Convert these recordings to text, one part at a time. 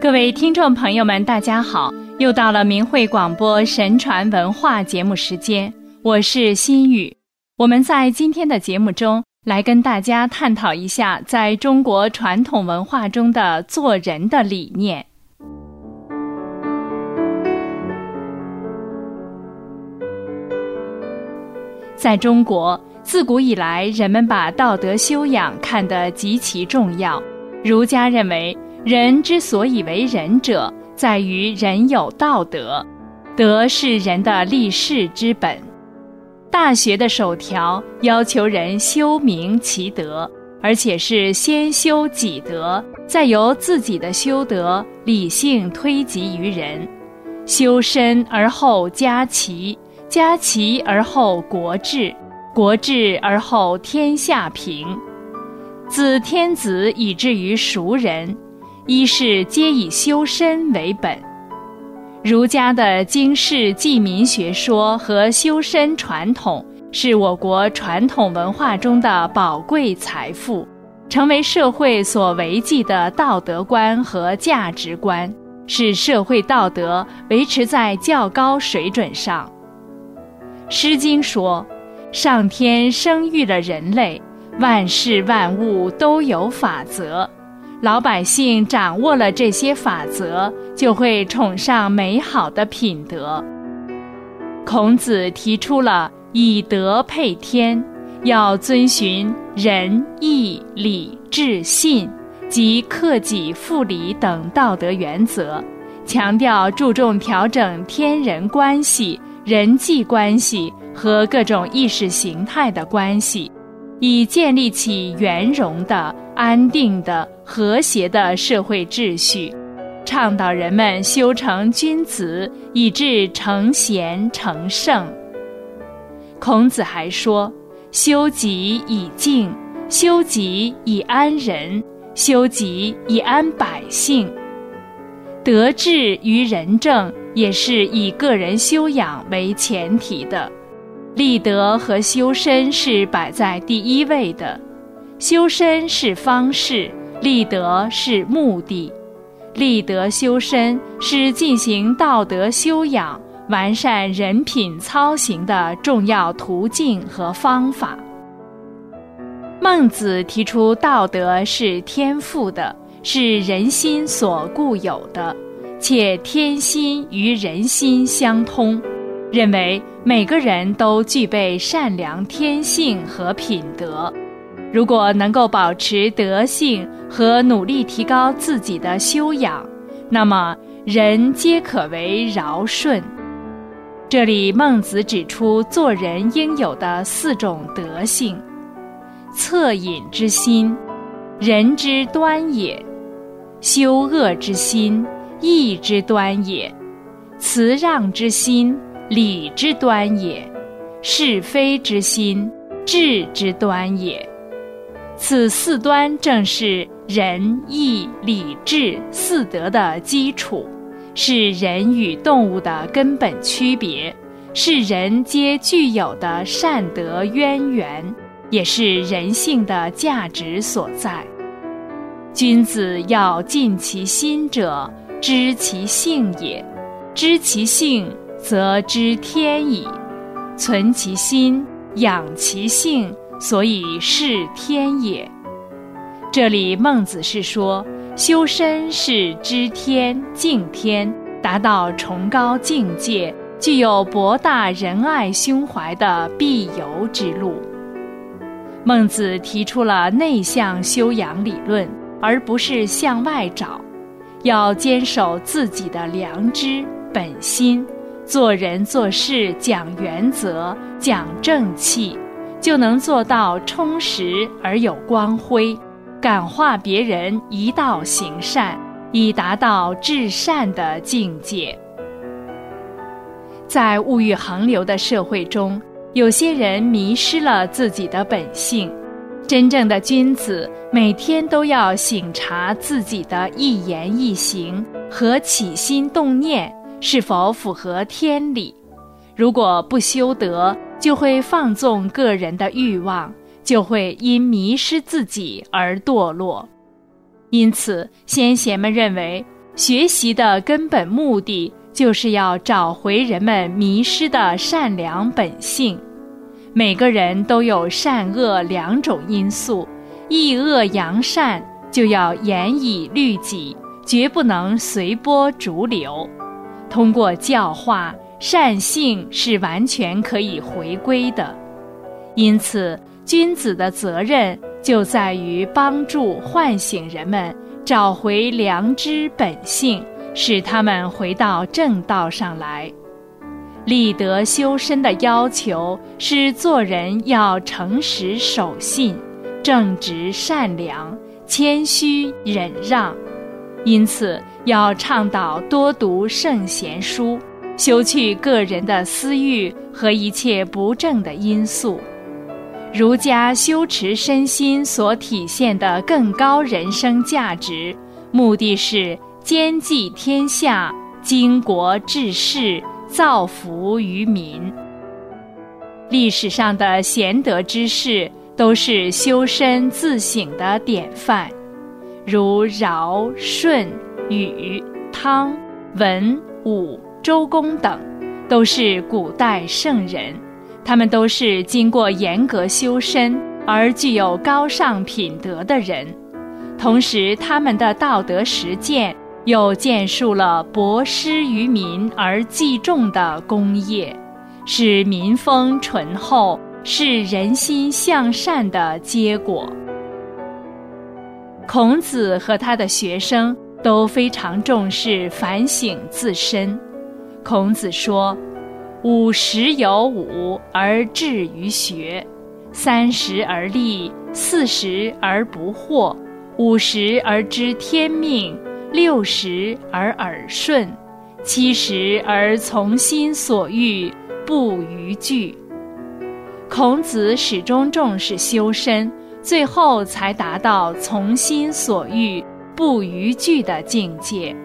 各位听众朋友们，大家好！又到了明慧广播神传文化节目时间，我是心雨。我们在今天的节目中来跟大家探讨一下，在中国传统文化中的做人的理念。在中国，自古以来，人们把道德修养看得极其重要。儒家认为。人之所以为人者，在于人有道德，德是人的立世之本。大学的首条要求人修明其德，而且是先修己德，再由自己的修德理性推及于人。修身而后家齐，家齐而后国治，国治而后天下平。自天子以至于熟人。一是皆以修身为本，儒家的经世济民学说和修身传统是我国传统文化中的宝贵财富，成为社会所维系的道德观和价值观，使社会道德维持在较高水准上。《诗经》说：“上天生育了人类，万事万物都有法则。”老百姓掌握了这些法则，就会崇尚美好的品德。孔子提出了以德配天，要遵循仁义礼智信及克己复礼等道德原则，强调注重调整天人关系、人际关系和各种意识形态的关系。以建立起圆融的、安定的、和谐的社会秩序，倡导人们修成君子，以致成贤成圣。孔子还说：“修己以敬，修己以安人，修己以安百姓。”德治与仁政也是以个人修养为前提的。立德和修身是摆在第一位的，修身是方式，立德是目的。立德修身是进行道德修养、完善人品操行的重要途径和方法。孟子提出，道德是天赋的，是人心所固有的，且天心与人心相通。认为每个人都具备善良天性和品德，如果能够保持德性和努力提高自己的修养，那么人皆可为尧舜。这里孟子指出做人应有的四种德性：恻隐之心，人之端也；羞恶之心，义之端也；辞让之心。礼之端也，是非之心，智之端也。此四端正是仁义礼智四德的基础，是人与动物的根本区别，是人皆具有的善德渊源，也是人性的价值所在。君子要尽其心者，知其性也，知其性。则知天矣，存其心，养其性，所以是天也。这里孟子是说，修身是知天、敬天，达到崇高境界，具有博大仁爱胸怀的必由之路。孟子提出了内向修养理论，而不是向外找，要坚守自己的良知本心。做人做事讲原则、讲正气，就能做到充实而有光辉，感化别人一道行善，以达到至善的境界。在物欲横流的社会中，有些人迷失了自己的本性。真正的君子每天都要醒察自己的一言一行和起心动念。是否符合天理？如果不修德，就会放纵个人的欲望，就会因迷失自己而堕落。因此，先贤们认为，学习的根本目的就是要找回人们迷失的善良本性。每个人都有善恶两种因素，抑恶扬善就要严以律己，绝不能随波逐流。通过教化，善性是完全可以回归的。因此，君子的责任就在于帮助唤醒人们，找回良知本性，使他们回到正道上来。立德修身的要求是做人要诚实守信、正直善良、谦虚忍让，因此要倡导多读圣贤书，修去个人的私欲和一切不正的因素。儒家修持身心所体现的更高人生价值，目的是兼济天下、经国治世。造福于民。历史上的贤德之士都是修身自省的典范，如尧、舜、禹、汤、文、武、周公等，都是古代圣人。他们都是经过严格修身而具有高尚品德的人，同时他们的道德实践。又建树了博施于民而济众的功业，是民风淳厚、是人心向善的结果。孔子和他的学生都非常重视反省自身。孔子说：“五十有五而志于学，三十而立，四十而不惑，五十而知天命。”六十而耳顺，七十而从心所欲，不逾矩。孔子始终重视修身，最后才达到从心所欲，不逾矩的境界。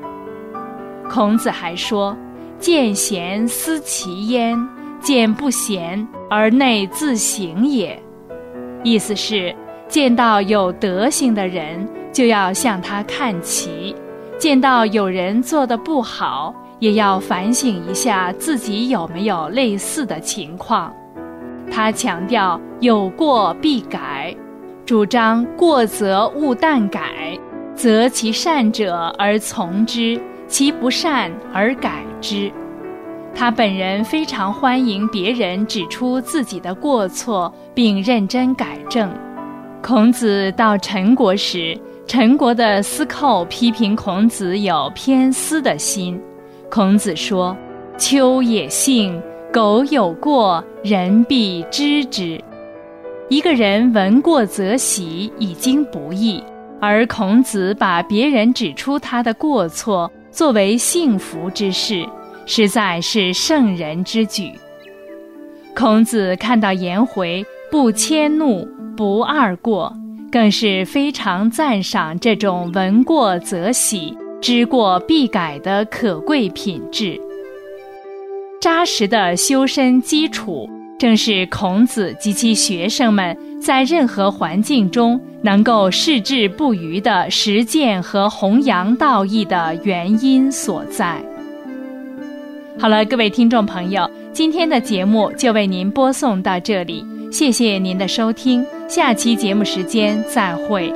孔子还说：“见贤思齐焉，见不贤而内自省也。”意思是，见到有德行的人，就要向他看齐。见到有人做的不好，也要反省一下自己有没有类似的情况。他强调有过必改，主张过则勿惮改，择其善者而从之，其不善而改之。他本人非常欢迎别人指出自己的过错，并认真改正。孔子到陈国时。陈国的司寇批评孔子有偏私的心，孔子说：“丘也幸，苟有过，人必知之。一个人闻过则喜，已经不易；而孔子把别人指出他的过错作为幸福之事，实在是圣人之举。”孔子看到颜回不迁怒，不贰过。更是非常赞赏这种闻过则喜、知过必改的可贵品质。扎实的修身基础，正是孔子及其学生们在任何环境中能够矢志不渝的实践和弘扬道义的原因所在。好了，各位听众朋友，今天的节目就为您播送到这里。谢谢您的收听，下期节目时间再会。